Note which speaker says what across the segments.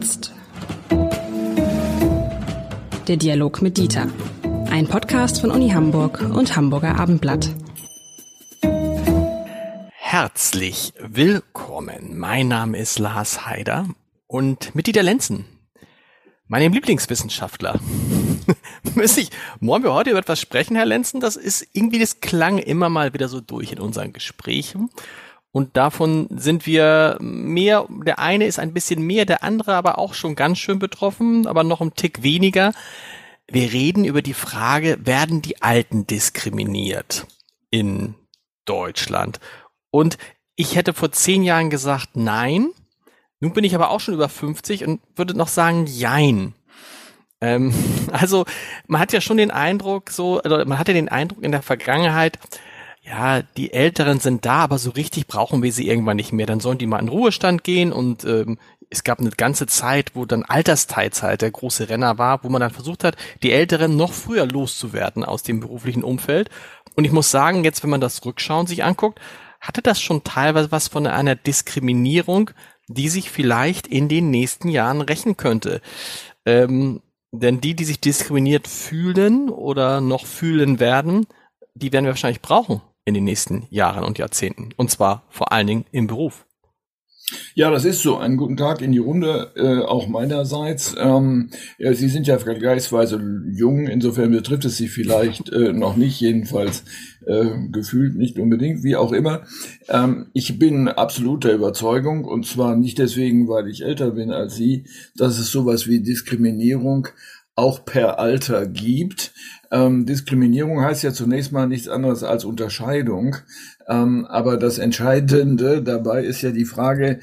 Speaker 1: jetzt. Der Dialog mit Dieter. Ein Podcast von Uni Hamburg und Hamburger Abendblatt.
Speaker 2: Herzlich willkommen. Mein Name ist Lars Haider und mit Dieter Lenzen, meinem Lieblingswissenschaftler. Müsste ich, wollen wir heute über etwas sprechen, Herr Lenzen? Das ist irgendwie, das klang immer mal wieder so durch in unseren Gesprächen. Und davon sind wir mehr, der eine ist ein bisschen mehr, der andere aber auch schon ganz schön betroffen, aber noch ein Tick weniger. Wir reden über die Frage, werden die Alten diskriminiert in Deutschland? Und ich hätte vor zehn Jahren gesagt, nein. Nun bin ich aber auch schon über 50 und würde noch sagen, jein. Ähm, also man hat ja schon den Eindruck, so, oder man hatte den Eindruck in der Vergangenheit, ja, die Älteren sind da, aber so richtig brauchen wir sie irgendwann nicht mehr. Dann sollen die mal in Ruhestand gehen und ähm, es gab eine ganze Zeit, wo dann Altersteilzeit der große Renner war, wo man dann versucht hat, die Älteren noch früher loszuwerden aus dem beruflichen Umfeld. Und ich muss sagen, jetzt, wenn man das rückschauend sich anguckt, hatte das schon teilweise was von einer Diskriminierung, die sich vielleicht in den nächsten Jahren rächen könnte. Ähm, denn die, die sich diskriminiert fühlen oder noch fühlen werden, die werden wir wahrscheinlich brauchen in den nächsten Jahren und Jahrzehnten. Und zwar vor allen Dingen im Beruf.
Speaker 3: Ja, das ist so. Einen guten Tag in die Runde, äh, auch meinerseits. Ähm, ja, Sie sind ja vergleichsweise jung, insofern betrifft es Sie vielleicht äh, noch nicht, jedenfalls äh, gefühlt nicht unbedingt, wie auch immer. Ähm, ich bin absoluter Überzeugung, und zwar nicht deswegen, weil ich älter bin als Sie, dass es sowas wie Diskriminierung auch per Alter gibt. Ähm, Diskriminierung heißt ja zunächst mal nichts anderes als Unterscheidung. Ähm, aber das Entscheidende dabei ist ja die Frage,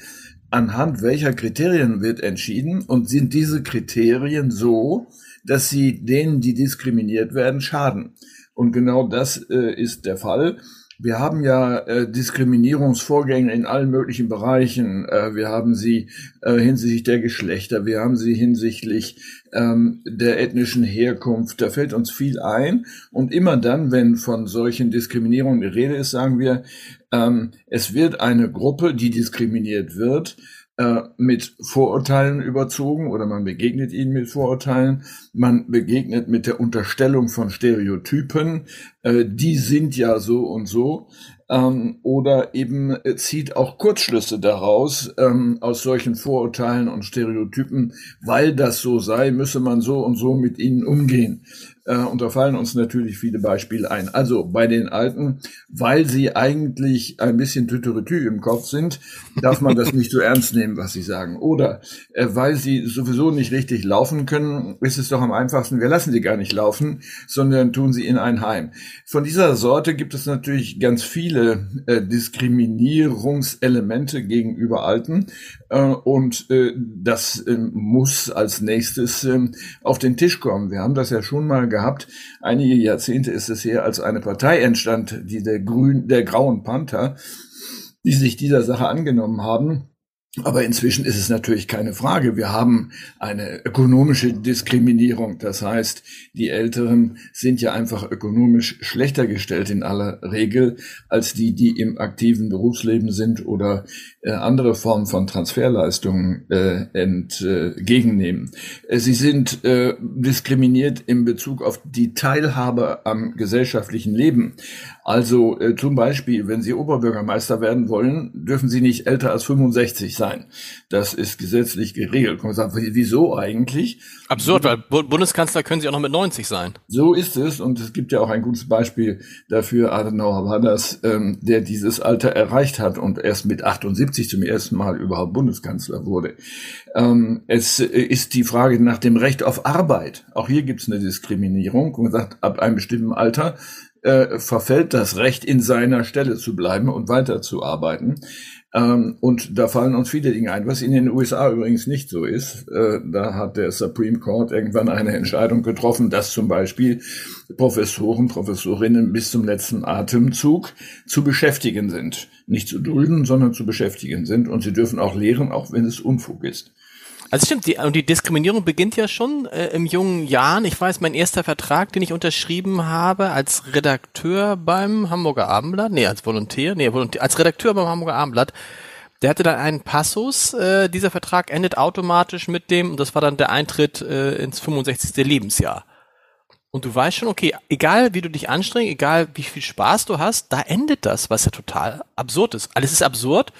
Speaker 3: anhand welcher Kriterien wird entschieden und sind diese Kriterien so, dass sie denen, die diskriminiert werden, schaden. Und genau das äh, ist der Fall. Wir haben ja äh, Diskriminierungsvorgänge in allen möglichen Bereichen. Äh, wir haben sie äh, hinsichtlich der Geschlechter, wir haben sie hinsichtlich ähm, der ethnischen Herkunft. Da fällt uns viel ein. Und immer dann, wenn von solchen Diskriminierungen die Rede ist, sagen wir, ähm, es wird eine Gruppe, die diskriminiert wird, mit Vorurteilen überzogen oder man begegnet ihnen mit Vorurteilen, man begegnet mit der Unterstellung von Stereotypen, äh, die sind ja so und so, ähm, oder eben zieht auch Kurzschlüsse daraus ähm, aus solchen Vorurteilen und Stereotypen, weil das so sei, müsse man so und so mit ihnen umgehen. Äh, und da fallen uns natürlich viele Beispiele ein. Also bei den Alten, weil sie eigentlich ein bisschen Tüteretü im Kopf sind, darf man das nicht so ernst nehmen, was sie sagen. Oder äh, weil sie sowieso nicht richtig laufen können, ist es doch am einfachsten, wir lassen sie gar nicht laufen, sondern tun sie in ein Heim. Von dieser Sorte gibt es natürlich ganz viele äh, Diskriminierungselemente gegenüber Alten. Äh, und äh, das äh, muss als nächstes ähm, auf den Tisch kommen. Wir haben das ja schon mal gehabt. Einige Jahrzehnte ist es her, als eine Partei entstand, die der Grün, der Grauen Panther, die sich dieser Sache angenommen haben aber inzwischen ist es natürlich keine Frage. Wir haben eine ökonomische Diskriminierung. Das heißt, die Älteren sind ja einfach ökonomisch schlechter gestellt in aller Regel als die, die im aktiven Berufsleben sind oder äh, andere Formen von Transferleistungen äh, entgegennehmen. Äh, sie sind äh, diskriminiert in Bezug auf die Teilhabe am gesellschaftlichen Leben. Also äh, zum Beispiel, wenn Sie Oberbürgermeister werden wollen, dürfen Sie nicht älter als 65 sein. Das ist gesetzlich geregelt. Und sagt, wieso eigentlich?
Speaker 2: Absurd, weil Bundeskanzler können Sie auch noch mit 90 sein.
Speaker 3: So ist es. Und es gibt ja auch ein gutes Beispiel dafür. Adenauer war das, ähm, der dieses Alter erreicht hat und erst mit 78 zum ersten Mal überhaupt Bundeskanzler wurde. Ähm, es ist die Frage nach dem Recht auf Arbeit. Auch hier gibt es eine Diskriminierung. Und man sagt, ab einem bestimmten Alter äh, verfällt das Recht, in seiner Stelle zu bleiben und weiterzuarbeiten. Ähm, und da fallen uns viele Dinge ein, was in den USA übrigens nicht so ist. Äh, da hat der Supreme Court irgendwann eine Entscheidung getroffen, dass zum Beispiel Professoren, Professorinnen bis zum letzten Atemzug zu beschäftigen sind. Nicht zu dulden, sondern zu beschäftigen sind. Und sie dürfen auch lehren, auch wenn es Unfug ist.
Speaker 2: Also stimmt, die, und die Diskriminierung beginnt ja schon äh, im jungen Jahren. Ich weiß, mein erster Vertrag, den ich unterschrieben habe als Redakteur beim Hamburger Abendblatt, nee, als Volontär, nee, Volontär, als Redakteur beim Hamburger Abendblatt, der hatte dann einen Passus, äh, dieser Vertrag endet automatisch mit dem, und das war dann der Eintritt äh, ins 65. Lebensjahr. Und du weißt schon, okay, egal wie du dich anstrengst, egal wie viel Spaß du hast, da endet das, was ja total absurd ist. Alles ist absurd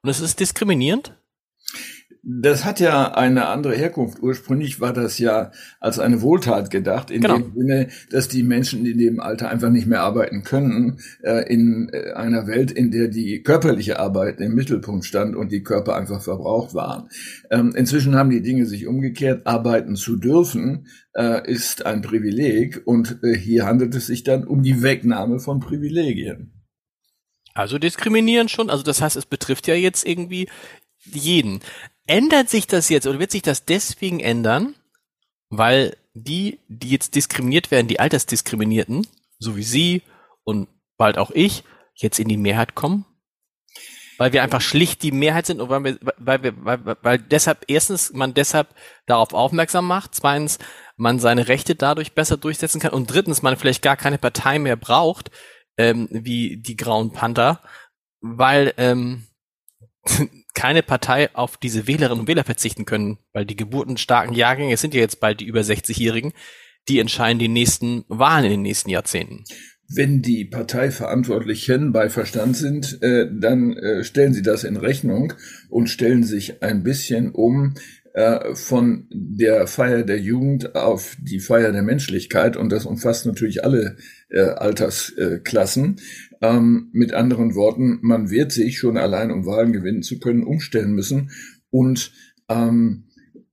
Speaker 2: und es ist diskriminierend.
Speaker 3: Das hat ja eine andere Herkunft. Ursprünglich war das ja als eine Wohltat gedacht, in genau. dem Sinne, dass die Menschen in dem Alter einfach nicht mehr arbeiten können, äh, in äh, einer Welt, in der die körperliche Arbeit im Mittelpunkt stand und die Körper einfach verbraucht waren. Ähm, inzwischen haben die Dinge sich umgekehrt. Arbeiten zu dürfen äh, ist ein Privileg und äh, hier handelt es sich dann um die Wegnahme von Privilegien.
Speaker 2: Also diskriminieren schon, also das heißt, es betrifft ja jetzt irgendwie jeden. Ändert sich das jetzt oder wird sich das deswegen ändern, weil die, die jetzt diskriminiert werden, die Altersdiskriminierten, so wie Sie und bald auch ich, jetzt in die Mehrheit kommen? Weil wir einfach schlicht die Mehrheit sind und weil wir, weil wir, weil, weil deshalb erstens man deshalb darauf aufmerksam macht, zweitens man seine Rechte dadurch besser durchsetzen kann und drittens man vielleicht gar keine Partei mehr braucht, ähm, wie die Grauen Panther, weil ähm, keine Partei auf diese Wählerinnen und Wähler verzichten können, weil die geburtenstarken Jahrgänge sind ja jetzt bald die über 60-Jährigen, die entscheiden die nächsten Wahlen in den nächsten Jahrzehnten.
Speaker 3: Wenn die Parteiverantwortlichen bei Verstand sind, äh, dann äh, stellen sie das in Rechnung und stellen sich ein bisschen um äh, von der Feier der Jugend auf die Feier der Menschlichkeit und das umfasst natürlich alle äh, Altersklassen. Ähm, mit anderen Worten, man wird sich schon allein, um Wahlen gewinnen zu können, umstellen müssen und ähm,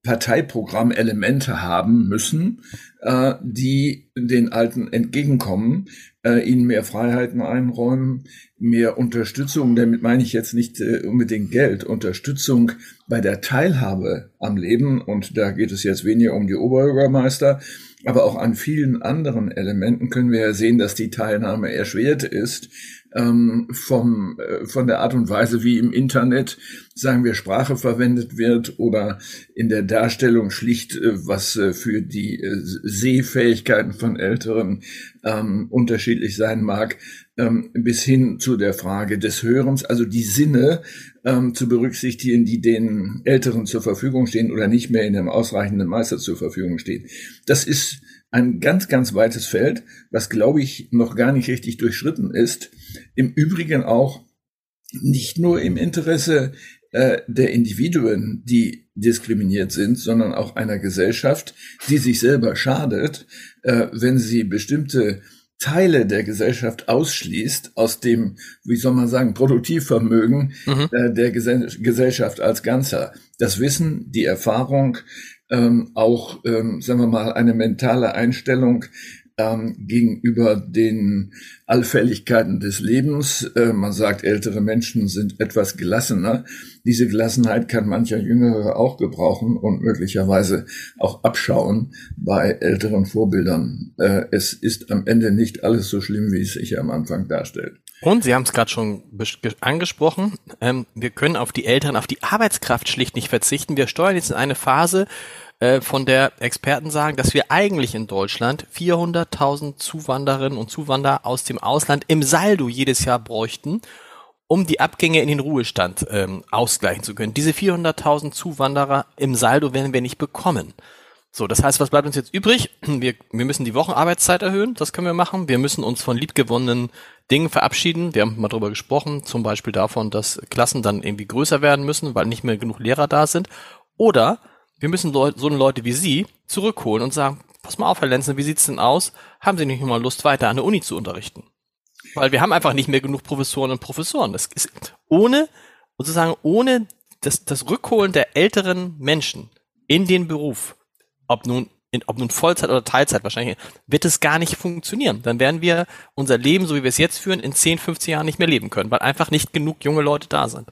Speaker 3: Parteiprogrammelemente haben müssen, äh, die den Alten entgegenkommen, äh, ihnen mehr Freiheiten einräumen, mehr Unterstützung, damit meine ich jetzt nicht äh, unbedingt Geld, Unterstützung bei der Teilhabe am Leben, und da geht es jetzt weniger um die Oberbürgermeister, aber auch an vielen anderen Elementen können wir ja sehen, dass die Teilnahme erschwert ist ähm, vom, äh, von der Art und Weise, wie im Internet, sagen wir, Sprache verwendet wird oder in der Darstellung schlicht, äh, was äh, für die äh, Sehfähigkeiten von Älteren ähm, unterschiedlich sein mag, ähm, bis hin zu der Frage des Hörens, also die Sinne ähm, zu berücksichtigen, die den Älteren zur Verfügung stehen oder nicht mehr in einem ausreichenden Meister zur Verfügung stehen. Das ist ein ganz, ganz weites Feld, was, glaube ich, noch gar nicht richtig durchschritten ist. Im Übrigen auch nicht nur im Interesse äh, der Individuen, die diskriminiert sind, sondern auch einer Gesellschaft, die sich selber schadet, äh, wenn sie bestimmte Teile der Gesellschaft ausschließt aus dem, wie soll man sagen, Produktivvermögen mhm. äh, der Gesellschaft als Ganzer. Das Wissen, die Erfahrung, ähm, auch, ähm, sagen wir mal, eine mentale Einstellung ähm, gegenüber den Allfälligkeiten des Lebens. Äh, man sagt, ältere Menschen sind etwas gelassener. Diese Gelassenheit kann mancher Jüngere auch gebrauchen und möglicherweise auch abschauen bei älteren Vorbildern. Äh, es ist am Ende nicht alles so schlimm, wie es sich am Anfang darstellt.
Speaker 2: Und Sie haben es gerade schon angesprochen, ähm, wir können auf die Älteren, auf die Arbeitskraft schlicht nicht verzichten. Wir steuern jetzt in eine Phase, äh, von der Experten sagen, dass wir eigentlich in Deutschland 400.000 Zuwanderinnen und Zuwanderer aus dem Ausland im Saldo jedes Jahr bräuchten, um die Abgänge in den Ruhestand ähm, ausgleichen zu können. Diese 400.000 Zuwanderer im Saldo werden wir nicht bekommen. So, das heißt, was bleibt uns jetzt übrig? Wir, wir müssen die Wochenarbeitszeit erhöhen, das können wir machen. Wir müssen uns von liebgewonnenen Dingen verabschieden. Wir haben mal drüber gesprochen, zum Beispiel davon, dass Klassen dann irgendwie größer werden müssen, weil nicht mehr genug Lehrer da sind. Oder wir müssen Leut, so Leute wie Sie zurückholen und sagen, pass mal auf, Herr Lenzen, wie sieht's denn aus? Haben Sie nicht mal Lust, weiter an der Uni zu unterrichten? Weil wir haben einfach nicht mehr genug Professoren und Professoren. Das ist ohne, sozusagen ohne das, das Rückholen der älteren Menschen in den Beruf, ob nun in, ob nun Vollzeit oder Teilzeit wahrscheinlich, wird es gar nicht funktionieren. Dann werden wir unser Leben, so wie wir es jetzt führen, in 10, 15 Jahren nicht mehr leben können, weil einfach nicht genug junge Leute da sind.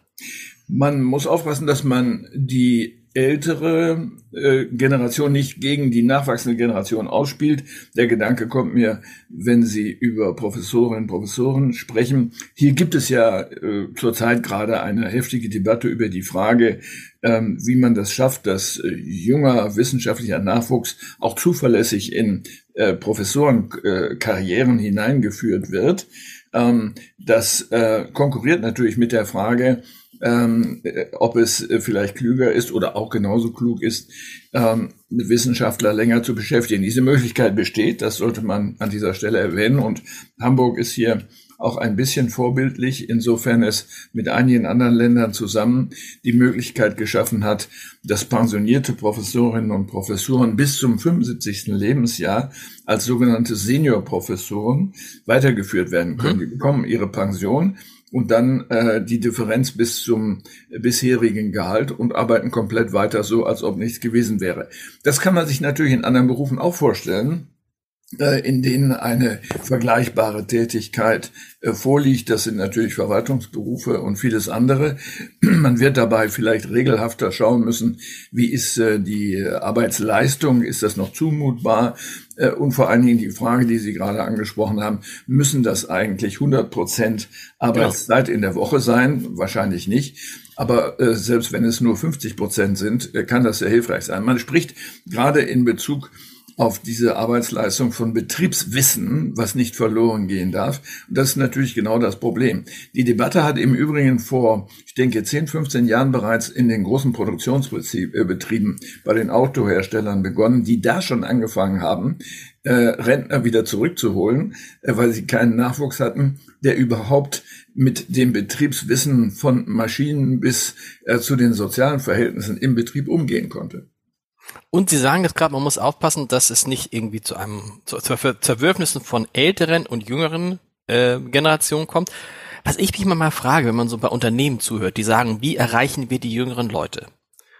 Speaker 3: Man muss aufpassen, dass man die ältere äh, Generation nicht gegen die nachwachsende Generation ausspielt. Der Gedanke kommt mir, wenn Sie über Professorinnen und Professoren sprechen. Hier gibt es ja äh, zurzeit gerade eine heftige Debatte über die Frage, ähm, wie man das schafft, dass äh, junger wissenschaftlicher Nachwuchs auch zuverlässig in äh, Professorenkarrieren hineingeführt wird. Ähm, das äh, konkurriert natürlich mit der Frage, ähm, ob es äh, vielleicht klüger ist oder auch genauso klug ist, ähm, Wissenschaftler länger zu beschäftigen. Diese Möglichkeit besteht, das sollte man an dieser Stelle erwähnen. Und Hamburg ist hier auch ein bisschen vorbildlich, insofern es mit einigen anderen Ländern zusammen die Möglichkeit geschaffen hat, dass pensionierte Professorinnen und Professoren bis zum 75. Lebensjahr als sogenannte Seniorprofessoren weitergeführt werden können. Mhm. Die bekommen ihre Pension und dann äh, die Differenz bis zum bisherigen Gehalt und arbeiten komplett weiter so, als ob nichts gewesen wäre. Das kann man sich natürlich in anderen Berufen auch vorstellen. Äh, in denen eine vergleichbare Tätigkeit äh, vorliegt. Das sind natürlich Verwaltungsberufe und vieles andere. Man wird dabei vielleicht regelhafter schauen müssen, wie ist äh, die Arbeitsleistung, ist das noch zumutbar? Und vor allen Dingen die Frage, die Sie gerade angesprochen haben, müssen das eigentlich 100 Prozent Arbeitszeit in der Woche sein? Wahrscheinlich nicht. Aber äh, selbst wenn es nur 50 Prozent sind, kann das sehr hilfreich sein. Man spricht gerade in Bezug auf diese Arbeitsleistung von Betriebswissen, was nicht verloren gehen darf. Und das ist natürlich genau das Problem. Die Debatte hat im Übrigen vor, ich denke, 10, 15 Jahren bereits in den großen Produktionsbetrieben bei den Autoherstellern begonnen, die da schon angefangen haben, äh, Rentner wieder zurückzuholen, äh, weil sie keinen Nachwuchs hatten, der überhaupt mit dem Betriebswissen von Maschinen bis äh, zu den sozialen Verhältnissen im Betrieb umgehen konnte.
Speaker 2: Und Sie sagen das gerade, man muss aufpassen, dass es nicht irgendwie zu einem zu, zu Zerwürfnissen von älteren und jüngeren äh, Generationen kommt. Was ich mich mal frage, wenn man so bei Unternehmen zuhört, die sagen, wie erreichen wir die jüngeren Leute?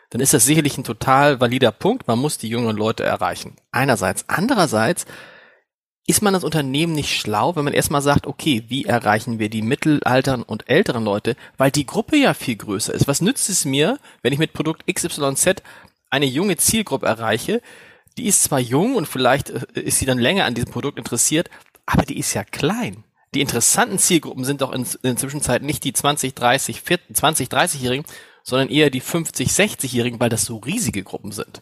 Speaker 2: Dann ist das sicherlich ein total valider Punkt. Man muss die jüngeren Leute erreichen. Einerseits. Andererseits ist man als Unternehmen nicht schlau, wenn man erstmal sagt, okay, wie erreichen wir die mittelalteren und älteren Leute, weil die Gruppe ja viel größer ist. Was nützt es mir, wenn ich mit Produkt XYZ eine junge Zielgruppe erreiche, die ist zwar jung und vielleicht äh, ist sie dann länger an diesem Produkt interessiert, aber die ist ja klein. Die interessanten Zielgruppen sind doch in, in der Zwischenzeit nicht die 20, 30, 40, 20, 30-Jährigen, sondern eher die 50, 60-Jährigen, weil das so riesige Gruppen sind.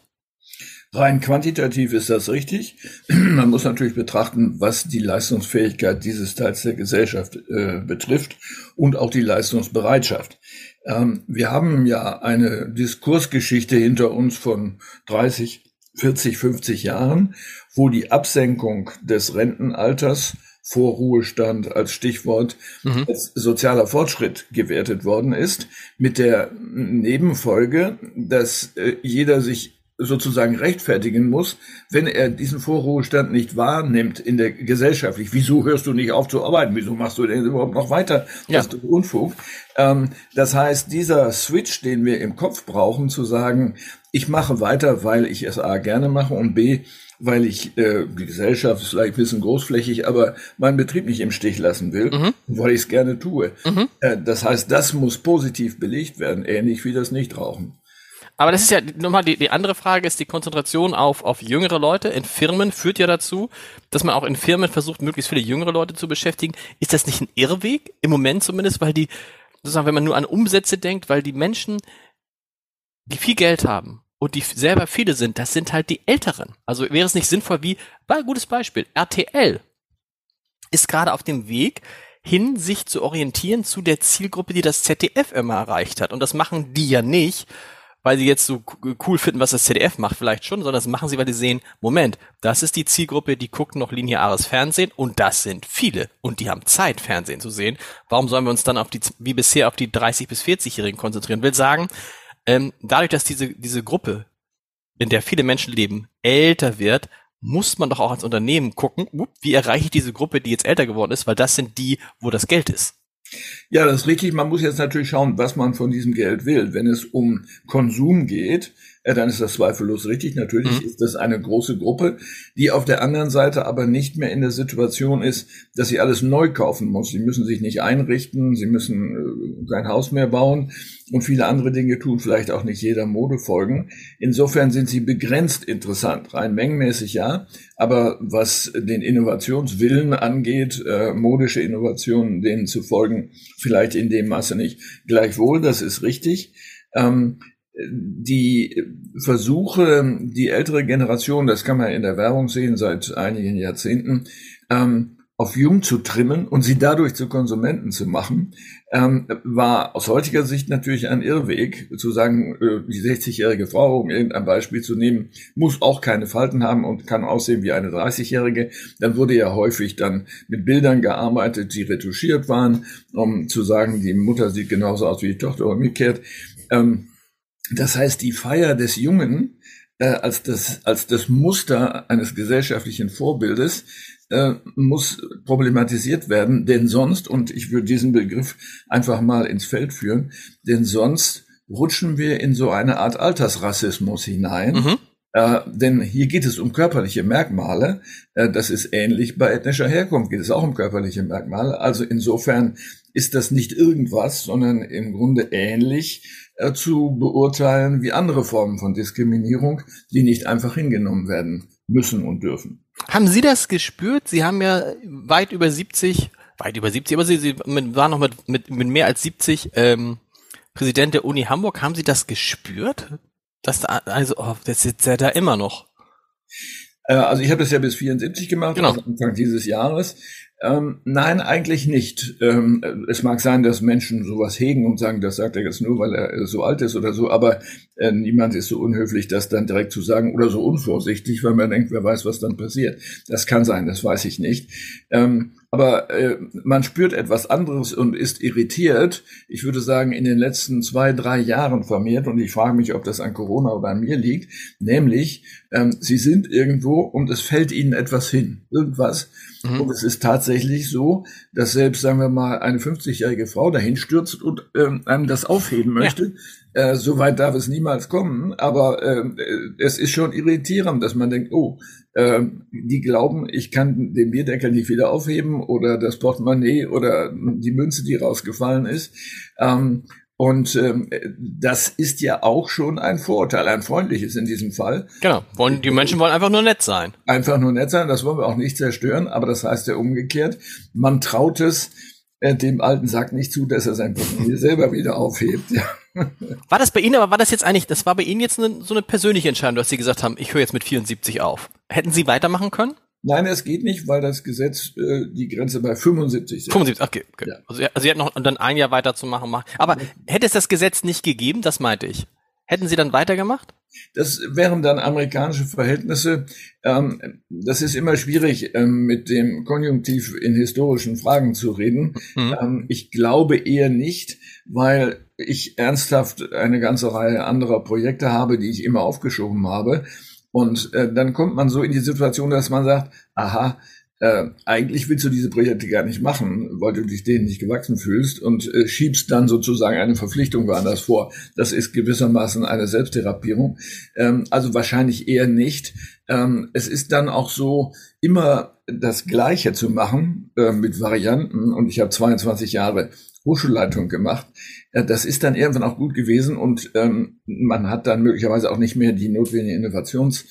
Speaker 3: Rein quantitativ ist das richtig. Man muss natürlich betrachten, was die Leistungsfähigkeit dieses Teils der Gesellschaft äh, betrifft und auch die Leistungsbereitschaft. Ähm, wir haben ja eine Diskursgeschichte hinter uns von 30, 40, 50 Jahren, wo die Absenkung des Rentenalters vor Ruhestand als Stichwort mhm. als sozialer Fortschritt gewertet worden ist, mit der Nebenfolge, dass äh, jeder sich sozusagen rechtfertigen muss, wenn er diesen Vorruhestand nicht wahrnimmt in der gesellschaftlich. Wieso hörst du nicht auf zu arbeiten? Wieso machst du denn überhaupt noch weiter? Ja. Das ist Unfug. Ähm, das heißt, dieser Switch, den wir im Kopf brauchen, zu sagen, ich mache weiter, weil ich es A gerne mache und B, weil ich äh, die Gesellschaft ist vielleicht ein bisschen großflächig, aber meinen Betrieb nicht im Stich lassen will, mhm. weil ich es gerne tue. Mhm. Äh, das heißt, das muss positiv belegt werden, ähnlich wie das Nichtrauchen.
Speaker 2: Aber das ist ja nochmal die, die andere Frage ist die Konzentration auf, auf jüngere Leute in Firmen führt ja dazu, dass man auch in Firmen versucht, möglichst viele jüngere Leute zu beschäftigen. Ist das nicht ein Irrweg? Im Moment zumindest, weil die, sozusagen, wenn man nur an Umsätze denkt, weil die Menschen, die viel Geld haben und die selber viele sind, das sind halt die Älteren. Also wäre es nicht sinnvoll wie, war ein gutes Beispiel, RTL ist gerade auf dem Weg, hin, sich zu orientieren zu der Zielgruppe, die das ZDF immer erreicht hat. Und das machen die ja nicht, weil sie jetzt so cool finden, was das ZDF macht, vielleicht schon, sondern das machen sie, weil sie sehen, Moment, das ist die Zielgruppe, die guckt noch lineares Fernsehen und das sind viele und die haben Zeit, Fernsehen zu sehen. Warum sollen wir uns dann auf die, wie bisher, auf die 30- bis 40-Jährigen konzentrieren? Will sagen, ähm, dadurch, dass diese, diese Gruppe, in der viele Menschen leben, älter wird, muss man doch auch als Unternehmen gucken, wie erreiche ich diese Gruppe, die jetzt älter geworden ist, weil das sind die, wo das Geld ist.
Speaker 3: Ja, das ist richtig. Man muss jetzt natürlich schauen, was man von diesem Geld will. Wenn es um Konsum geht, äh, dann ist das zweifellos richtig. Natürlich mhm. ist das eine große Gruppe, die auf der anderen Seite aber nicht mehr in der Situation ist, dass sie alles neu kaufen muss. Sie müssen sich nicht einrichten, sie müssen äh, kein Haus mehr bauen und viele andere Dinge tun, vielleicht auch nicht jeder Mode folgen. Insofern sind sie begrenzt interessant, rein mengenmäßig ja, aber was den Innovationswillen angeht, äh, modische Innovationen, denen zu folgen, vielleicht in dem Maße nicht. Gleichwohl, das ist richtig. Ähm, die Versuche, die ältere Generation, das kann man in der Werbung sehen seit einigen Jahrzehnten, ähm, auf jung zu trimmen und sie dadurch zu Konsumenten zu machen, ähm, war aus heutiger Sicht natürlich ein Irrweg, zu sagen, äh, die 60-jährige Frau, um irgendein Beispiel zu nehmen, muss auch keine Falten haben und kann aussehen wie eine 30-jährige. Dann wurde ja häufig dann mit Bildern gearbeitet, die retuschiert waren, um zu sagen, die Mutter sieht genauso aus wie die Tochter umgekehrt. Ähm, das heißt, die Feier des Jungen äh, als, das, als das Muster eines gesellschaftlichen Vorbildes äh, muss problematisiert werden, denn sonst, und ich würde diesen Begriff einfach mal ins Feld führen, denn sonst rutschen wir in so eine Art Altersrassismus hinein. Mhm. Äh, denn hier geht es um körperliche Merkmale. Äh, das ist ähnlich bei ethnischer Herkunft, geht es auch um körperliche Merkmale. Also insofern ist das nicht irgendwas, sondern im Grunde ähnlich äh, zu beurteilen wie andere Formen von Diskriminierung, die nicht einfach hingenommen werden müssen und dürfen.
Speaker 2: Haben Sie das gespürt? Sie haben ja weit über 70, weit über 70, aber Sie, Sie waren noch mit, mit, mit mehr als 70 ähm, Präsident der Uni Hamburg. Haben Sie das gespürt? Dass da, also, oh, das sitzt ja da immer noch.
Speaker 3: Äh, also ich habe das ja bis 74 gemacht, genau. also Anfang dieses Jahres. Ähm, nein, eigentlich nicht. Ähm, es mag sein, dass Menschen sowas hegen und sagen, das sagt er jetzt nur, weil er so alt ist oder so, aber äh, niemand ist so unhöflich, das dann direkt zu sagen oder so unvorsichtig, weil man denkt, wer weiß, was dann passiert. Das kann sein, das weiß ich nicht. Ähm, aber äh, man spürt etwas anderes und ist irritiert. Ich würde sagen, in den letzten zwei, drei Jahren vermehrt, und ich frage mich, ob das an Corona oder an mir liegt, nämlich, ähm, sie sind irgendwo und es fällt ihnen etwas hin, irgendwas. Mhm. Und es ist tatsächlich so, dass selbst, sagen wir mal, eine 50-jährige Frau dahin stürzt und ähm, einem das aufheben möchte. Ja. Äh, so weit darf es niemals kommen, aber äh, es ist schon irritierend, dass man denkt, oh, ähm, die glauben, ich kann den Bierdeckel nicht wieder aufheben oder das Portemonnaie oder die Münze, die rausgefallen ist. Ähm, und ähm, das ist ja auch schon ein Vorurteil, ein freundliches in diesem Fall.
Speaker 2: Genau. Wollen, die Menschen wollen einfach nur nett sein.
Speaker 3: Einfach nur nett sein, das wollen wir auch nicht zerstören, aber das heißt ja umgekehrt, man traut es äh, dem alten Sack nicht zu, dass er sein Portemonnaie selber wieder aufhebt. Ja.
Speaker 2: War das bei Ihnen, aber war das jetzt eigentlich, das war bei Ihnen jetzt eine, so eine persönliche Entscheidung, dass Sie gesagt haben, ich höre jetzt mit 74 auf. Hätten Sie weitermachen können?
Speaker 3: Nein, es geht nicht, weil das Gesetz äh, die Grenze bei 75
Speaker 2: ist. 75, okay. okay. Ja. Also, also Sie hätten noch dann ein Jahr weiterzumachen. Machen. Aber hätte es das Gesetz nicht gegeben, das meinte ich. Hätten Sie dann weitergemacht?
Speaker 3: Das wären dann amerikanische Verhältnisse. Ähm, das ist immer schwierig, ähm, mit dem Konjunktiv in historischen Fragen zu reden. Mhm. Ähm, ich glaube eher nicht, weil ich ernsthaft eine ganze Reihe anderer Projekte habe, die ich immer aufgeschoben habe. Und äh, dann kommt man so in die Situation, dass man sagt, aha, äh, eigentlich willst du diese Projekte gar nicht machen, weil du dich denen nicht gewachsen fühlst und äh, schiebst dann sozusagen eine Verpflichtung woanders vor. Das ist gewissermaßen eine Selbsttherapierung. Ähm, also wahrscheinlich eher nicht. Ähm, es ist dann auch so, immer das Gleiche zu machen äh, mit Varianten. Und ich habe 22 Jahre Hochschulleitung gemacht. Äh, das ist dann irgendwann auch gut gewesen und ähm, man hat dann möglicherweise auch nicht mehr die notwendigen Innovations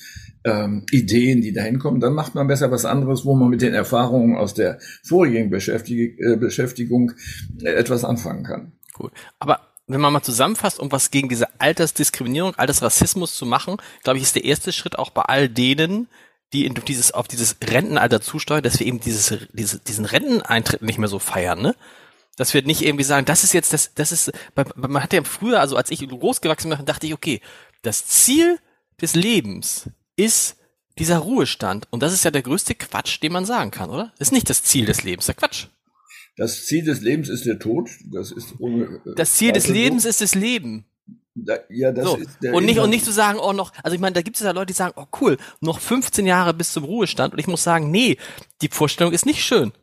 Speaker 3: ähm, die da hinkommen, dann macht man besser was anderes, wo man mit den Erfahrungen aus der vorigen Beschäftig äh, Beschäftigung äh, etwas anfangen kann.
Speaker 2: Gut. Aber wenn man mal zusammenfasst, um was gegen diese Altersdiskriminierung, Altersrassismus zu machen, glaube ich, ist der erste Schritt auch bei all denen, die in dieses, auf dieses Rentenalter zusteuern, dass wir eben dieses, diese, diesen Renteneintritt nicht mehr so feiern, ne? Dass wir nicht irgendwie sagen, das ist jetzt, das, das ist, man hat ja früher, also als ich großgewachsen bin, dachte ich, okay, das Ziel des Lebens ist dieser Ruhestand. Und das ist ja der größte Quatsch, den man sagen kann, oder? Das ist nicht das Ziel des Lebens, der Quatsch.
Speaker 3: Das Ziel des Lebens ist der Tod. Das ist
Speaker 2: ohne, äh, Das Ziel des Lebens ist das Leben.
Speaker 3: Da, ja, das
Speaker 2: so.
Speaker 3: ist der
Speaker 2: und nicht und nicht zu sagen, oh noch, also ich meine, da gibt es ja Leute, die sagen, oh cool, noch 15 Jahre bis zum Ruhestand. Und ich muss sagen, nee, die Vorstellung ist nicht schön.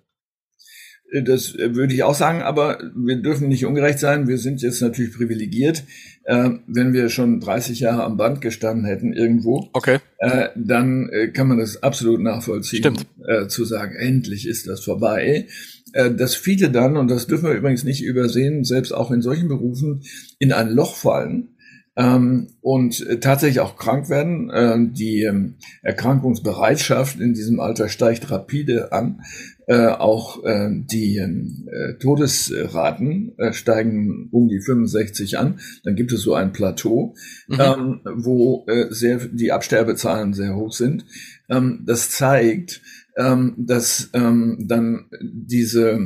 Speaker 3: Das würde ich auch sagen, aber wir dürfen nicht ungerecht sein. Wir sind jetzt natürlich privilegiert. Äh, wenn wir schon 30 Jahre am Band gestanden hätten irgendwo,
Speaker 2: okay.
Speaker 3: äh, dann äh, kann man das absolut nachvollziehen,
Speaker 2: Stimmt.
Speaker 3: Äh, zu sagen, endlich ist das vorbei. Äh, dass viele dann, und das dürfen wir übrigens nicht übersehen, selbst auch in solchen Berufen in ein Loch fallen, ähm, und tatsächlich auch krank werden. Äh, die ähm, Erkrankungsbereitschaft in diesem Alter steigt rapide an. Äh, auch äh, die äh, Todesraten äh, steigen um die 65 an. Dann gibt es so ein Plateau, mhm. ähm, wo äh, sehr die Absterbezahlen sehr hoch sind. Ähm, das zeigt, ähm, dass ähm, dann diese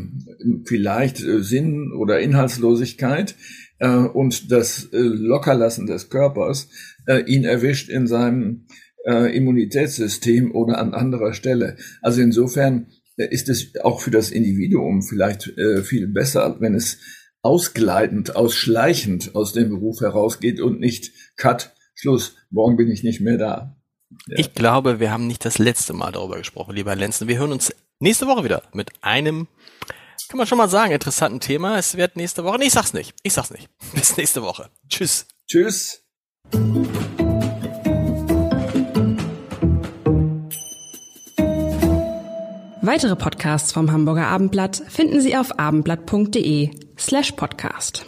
Speaker 3: vielleicht äh, Sinn- oder Inhaltslosigkeit äh, und das äh, Lockerlassen des Körpers äh, ihn erwischt in seinem äh, Immunitätssystem oder an anderer Stelle. Also insofern äh, ist es auch für das Individuum vielleicht äh, viel besser, wenn es ausgleitend, ausschleichend aus dem Beruf herausgeht und nicht Cut, Schluss, morgen bin ich nicht mehr da.
Speaker 2: Ja. Ich glaube, wir haben nicht das letzte Mal darüber gesprochen, lieber Herr Lenzen. Wir hören uns nächste Woche wieder mit einem kann man schon mal sagen, interessanten Thema. Es wird nächste Woche. Nee, ich sag's nicht. Ich sag's nicht. Bis nächste Woche. Tschüss.
Speaker 3: Tschüss.
Speaker 1: Weitere Podcasts vom Hamburger Abendblatt finden Sie auf abendblatt.de slash podcast.